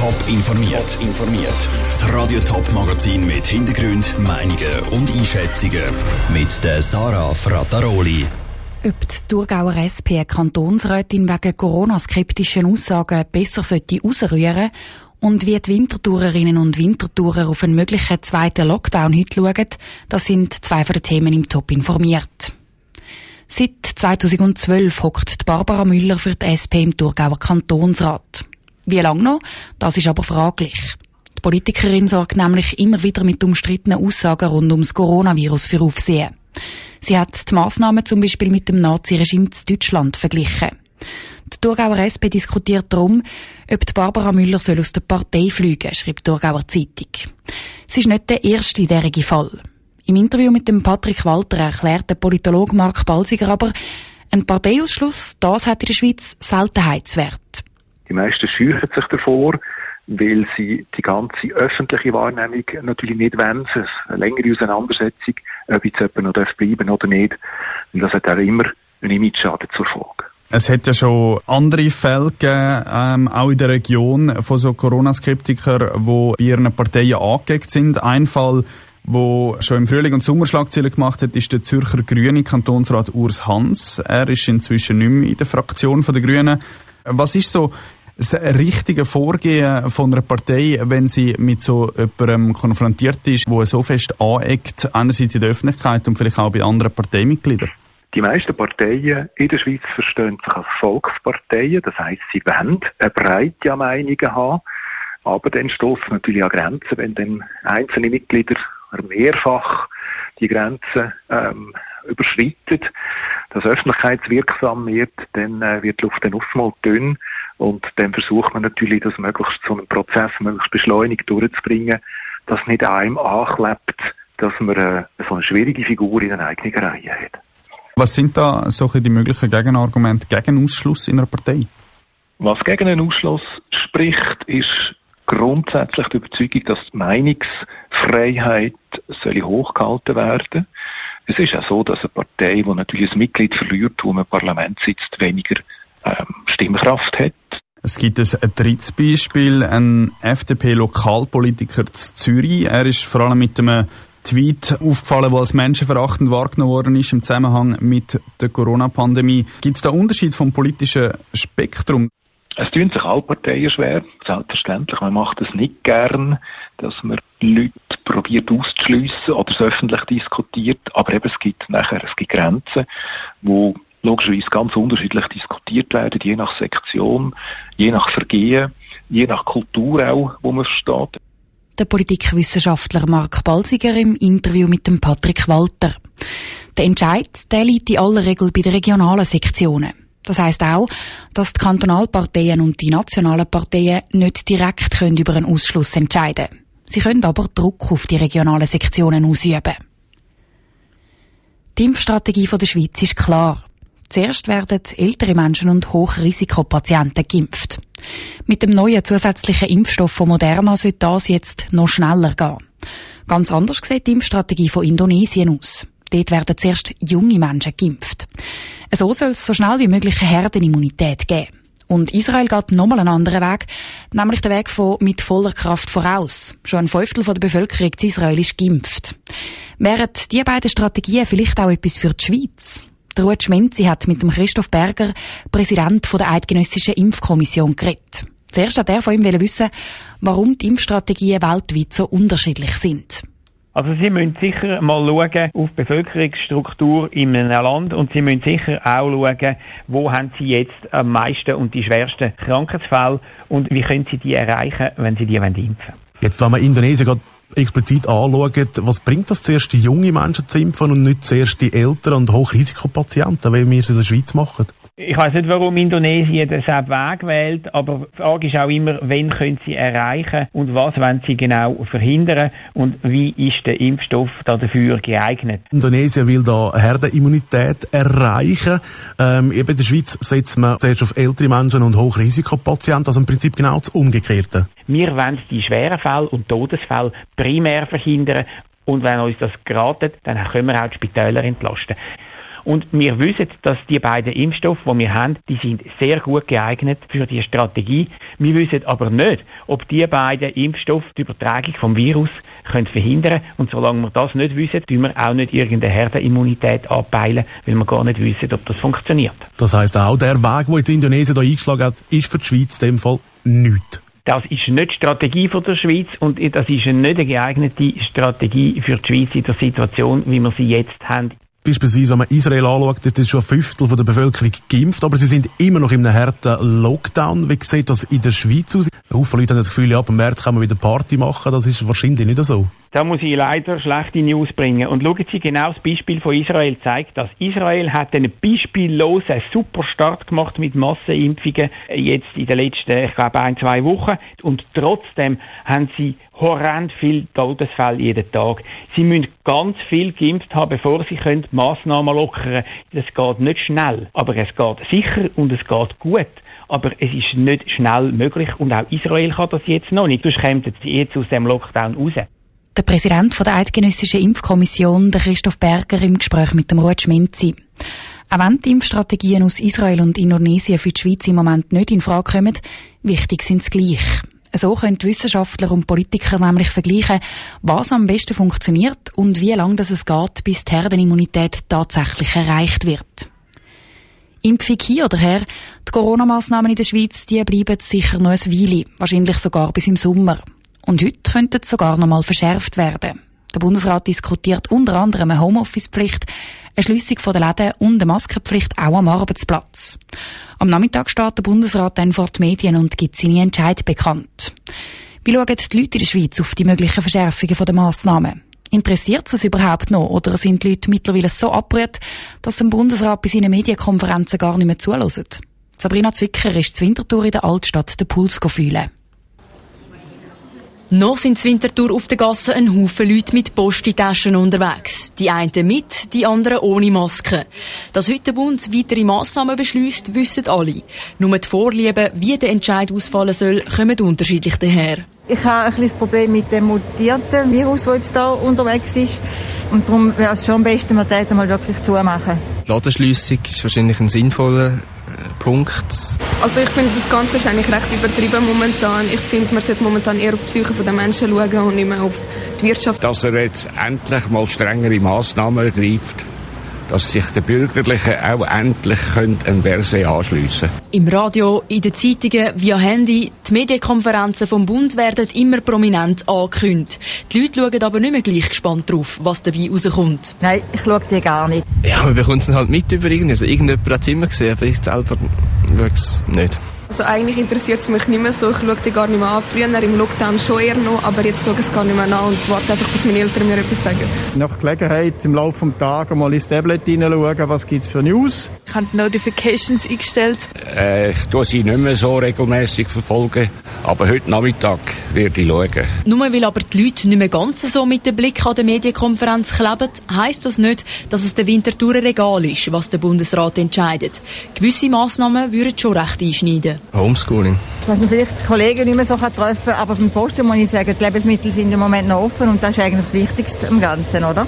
Top informiert. informiert. Das Radio Top Magazin mit Hintergrund, Meinungen und Einschätzungen mit der Sarah Frataroli. Ob die Thurgauer SP Kantonsrätin wegen Corona-skeptischen Aussagen besser sollte ausrühren und wie die Wintertourerinnen und Wintertourer auf einen möglichen zweiten Lockdown heute schauen, das sind zwei von den Themen im Top informiert. Seit 2012 hockt Barbara Müller für die SP im Thurgauer Kantonsrat. Wie lange noch? Das ist aber fraglich. Die Politikerin sorgt nämlich immer wieder mit umstrittenen Aussagen rund ums Coronavirus für Aufsehen. Sie hat die Massnahmen zum Beispiel mit dem Naziregime in Deutschland verglichen. Die Thurgauer SP diskutiert darum, ob die Barbara Müller soll aus der Partei fliegen, schreibt die Thurgauer Zeitung. Es ist nicht der erste derige Fall. Im Interview mit dem Patrick Walter erklärt der Politologe Mark Balsiger aber, ein Parteiausschluss, das hat in der Schweiz Seltenheitswert. Die meisten scheuchen sich davor, weil sie die ganze öffentliche Wahrnehmung natürlich nicht wollen. Eine längere Auseinandersetzung, ob jetzt jemand noch bleiben oder nicht. Und das hat auch immer einen Image-Schaden zur Folge. Es hat ja schon andere Fälle gegeben, ähm, auch in der Region von so Corona-Skeptikern, die bei ihren Parteien angeeckt sind. Ein Fall, wo schon im Frühling und Sommer Schlagzeilen gemacht hat, ist der Zürcher Grüne Kantonsrat Urs Hans. Er ist inzwischen nicht mehr in der Fraktion der Grünen. Was ist so das richtige Vorgehen von einer Partei, wenn sie mit so jemandem konfrontiert ist, wo so fest aneckt, einerseits in der Öffentlichkeit und vielleicht auch bei anderen Parteimitgliedern? Die meisten Parteien in der Schweiz verstehen sich als Volksparteien, das heisst, sie wollen eine breite Meinung haben, aber dann stoßen natürlich an Grenzen, wenn dann einzelne Mitglieder mehrfach die Grenzen ähm, überschreitet, dass öffentlichkeitswirksam wird, dann äh, wird die Luft dann oftmals dünn und dann versucht man natürlich, das möglichst so einen Prozess möglichst beschleunigt durchzubringen, dass nicht einem anklebt, dass man äh, so eine schwierige Figur in einer eigenen Reihe hat. Was sind da solche die möglichen Gegenargumente gegen Ausschluss in einer Partei? Was gegen einen Ausschluss spricht, ist grundsätzlich die Überzeugung, dass die Meinungsfreiheit soll hochgehalten werden Es ist auch so, dass eine Partei, die natürlich ein Mitglied verliert, wo man im Parlament sitzt, weniger ähm, Stimmkraft hat. Es gibt ein drittes Beispiel, ein FDP-Lokalpolitiker zu Zürich. Er ist vor allem mit einem Tweet aufgefallen, der als menschenverachtend wahrgenommen worden ist im Zusammenhang mit der Corona-Pandemie. Gibt es da Unterschied vom politischen Spektrum? Es tun sich alle Parteien schwer, selbstverständlich. Man macht es nicht gern, dass man Leute probiert auszuschliessen oder es öffentlich diskutiert. Aber eben, es gibt nachher, es gibt Grenzen, wo logischerweise ganz unterschiedlich diskutiert werden, je nach Sektion, je nach Vergehen, je nach Kultur auch, wo man versteht. Der Politikwissenschaftler Mark Balsiger im Interview mit dem Patrick Walter. Der Entscheid, der liegt in aller Regel bei den regionalen Sektionen. Das heißt auch, dass die Kantonalparteien und die nationalen Parteien nicht direkt können über einen Ausschluss entscheiden können. Sie können aber Druck auf die regionalen Sektionen ausüben. Die Impfstrategie der Schweiz ist klar. Zuerst werden ältere Menschen und Hochrisikopatienten geimpft. Mit dem neuen zusätzlichen Impfstoff von Moderna sollte das jetzt noch schneller gehen. Ganz anders sieht die Impfstrategie von Indonesien aus. Dort werden zuerst junge Menschen geimpft. So soll es so schnell wie möglich eine Herdenimmunität geben. Und Israel geht nochmal einen anderen Weg, nämlich den Weg von mit voller Kraft voraus. Schon ein Fünftel der Bevölkerung in Israel ist geimpft. Wären diese beiden Strategien vielleicht auch etwas für die Schweiz? Der Ruud Schmenzi hat mit dem Christoph Berger, Präsident der Eidgenössischen Impfkommission, geredet. Zuerst hat er von ihm wissen, warum die Impfstrategien weltweit so unterschiedlich sind. Also Sie müssen sicher mal schauen auf die Bevölkerungsstruktur in einem Land und Sie müssen sicher auch schauen, wo haben Sie jetzt am meisten und die schwersten Krankheitsfälle und wie können Sie die erreichen, wenn Sie die impfen wollen. Jetzt, wenn man Indonesien gerade explizit anschauen, was bringt das zuerst die jungen Menschen zu impfen und nicht zuerst die älteren und Hochrisikopatienten, wie wir es in der Schweiz machen? Ich weiß nicht, warum Indonesien den Weg wählt, aber die Frage ist auch immer, wen können sie erreichen und was wollen sie genau verhindern und wie ist der Impfstoff dafür geeignet. Indonesien will da Herdenimmunität erreichen. Ähm, eben in der Schweiz setzt man zuerst auf ältere Menschen und Hochrisikopatienten, also im Prinzip genau das Umgekehrte. Wir wollen die schweren Fälle und Todesfälle primär verhindern und wenn uns das geratet, dann können wir auch die Spitäler entlasten. Und wir wissen, dass die beiden Impfstoffe, die wir haben, die sind sehr gut geeignet für die Strategie. Wir wissen aber nicht, ob die beiden Impfstoffe die Übertragung vom Virus können verhindern Und solange wir das nicht wissen, tun wir auch nicht irgendeine Herdenimmunität anpeilen, weil wir gar nicht wissen, ob das funktioniert. Das heißt auch, der Weg, den jetzt Indonesien da eingeschlagen hat, ist für die Schweiz in dem Fall nichts. Das ist nicht die Strategie von der Schweiz und das ist nicht eine geeignete Strategie für die Schweiz in der Situation, wie wir sie jetzt haben. Beispielsweise, wenn man Israel anschaut, dort ist schon ein Fünftel der Bevölkerung geimpft, aber sie sind immer noch in einem harten Lockdown. Wie sieht das in der Schweiz aus? Haufen Leute haben das Gefühl, ab März kann man wieder Party machen. Das ist wahrscheinlich nicht so. Da muss ich leider schlechte News bringen. Und schauen Sie, genau das Beispiel von Israel zeigt das. Israel hat einen beispiellosen super Start gemacht mit Massenimpfungen jetzt in den letzten, ich glaube, ein, zwei Wochen. Und trotzdem haben sie horrend viel Todesfälle jeden Tag. Sie müssen ganz viel geimpft haben, bevor sie können Massnahmen lockern. Das geht nicht schnell, aber es geht sicher und es geht gut. Aber es ist nicht schnell möglich und auch Israel kann das jetzt noch nicht. Sonst kämen sie jetzt aus dem Lockdown raus. Der Präsident der Eidgenössischen Impfkommission, der Christoph Berger, im Gespräch mit dem Ruud Schminzi. Auch wenn die Impfstrategien aus Israel und Indonesien für die Schweiz im Moment nicht in Frage kommen, wichtig sind sie gleich. So können Wissenschaftler und Politiker nämlich vergleichen, was am besten funktioniert und wie lange es geht, bis die Herdenimmunität tatsächlich erreicht wird. Impfung hier oder her, die Corona-Massnahmen in der Schweiz, die bleiben sicher noch ein Weile, wahrscheinlich sogar bis im Sommer. Und heute könnte es sogar noch mal verschärft werden. Der Bundesrat diskutiert unter anderem eine Homeoffice-Pflicht, eine Schliessung der Läden und eine Maskenpflicht auch am Arbeitsplatz. Am Nachmittag steht der Bundesrat dann vor die Medien und gibt seine Entscheid bekannt. Wie schauen die Leute in der Schweiz auf die möglichen Verschärfungen der Massnahmen? Interessiert es überhaupt noch oder sind die Leute mittlerweile so abgerührt, dass dem Bundesrat bei seinen Medienkonferenzen gar nicht mehr zulassen? Sabrina Zwicker ist zur Wintertour in der Altstadt den Puls fühlen. noch sind in Winterthur auf der Gasse ein Haufen Leute mit Postitaschen unterwegs. Die einen mit, die anderen ohne Maske. Dass heute der Bund weitere Massnahmen beschließt, wissen alle. Nur die Vorlieben, wie der Entscheid ausfallen soll, kommen unterschiedlich daher. Ich habe ein das Problem mit dem mutierten Virus, das jetzt hier unterwegs ist. Und darum wäre es schon am besten, man täte mal wirklich zumachen. Die Ladenschliessung ist wahrscheinlich ein sinnvoller Punkt. Also ich finde, das Ganze ist eigentlich recht übertrieben momentan. Ich finde, man sollte momentan eher auf die Psyche der Menschen schauen und nicht mehr auf die Wirtschaft. Dass er jetzt endlich mal strengere Massnahmen ergreift dass sich die Bürgerlichen auch endlich ein Verse anschliessen können. Im Radio, in den Zeitungen, via Handy, die Medienkonferenzen vom Bund werden immer prominent angekündigt. Die Leute schauen aber nicht mehr gleich gespannt drauf, was dabei rauskommt. Nein, ich schaue die gar nicht. Ja, man bekommt es halt mit über irgendwie. Also irgendjemand hat es immer gesehen, aber ich selber es nicht. Also eigentlich interessiert es mich nicht mehr so. Ich schaue die gar nicht mehr an. Früher im Lockdown schon eher noch, aber jetzt schaue ich es gar nicht mehr an und warte einfach, bis meine Eltern mir etwas sagen. Nach Gelegenheit im Laufe des Tages mal ins Tablet hineinschauen, was gibt es für News. Ich habe die Notifications eingestellt. Äh, ich tue sie nicht mehr so regelmäßig verfolgen, aber heute Nachmittag werde ich schauen. Nur weil aber die Leute nicht mehr ganz so mit dem Blick an der Medienkonferenz kleben, heisst das nicht, dass es der Winterthur egal ist, was der Bundesrat entscheidet. Gewisse Massnahmen würden schon recht einschneiden. Homeschooling. Dass man vielleicht die Kollegen nicht mehr so treffen kann, aber beim Posten muss ich sagen, die Lebensmittel sind im Moment noch offen und das ist eigentlich das Wichtigste im Ganzen, oder?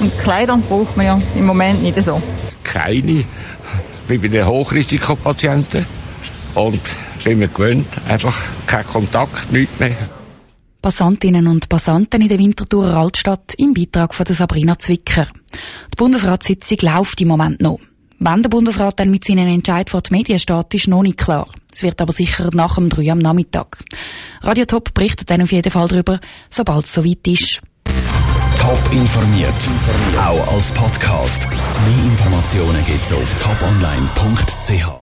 Und Kleider braucht man ja im Moment nicht so. Keine, wie bei den Hochrisikopatienten. Und bin mir gewöhnt, einfach kein Kontakt, nichts mehr. Passantinnen und Passanten in der Winterthurer Altstadt im Beitrag von Sabrina Zwicker. Die Bundesratssitzung läuft im Moment noch. Wann der Bundesrat dann mit seinen Entscheid vor die Medien steht, ist noch nicht klar. Es wird aber sicher nach dem 3 am Nachmittag. Radio Top berichtet dann auf jeden Fall darüber, sobald es soweit ist. Top informiert, auch als Podcast. Mehr Informationen gibt's auf toponline.ch.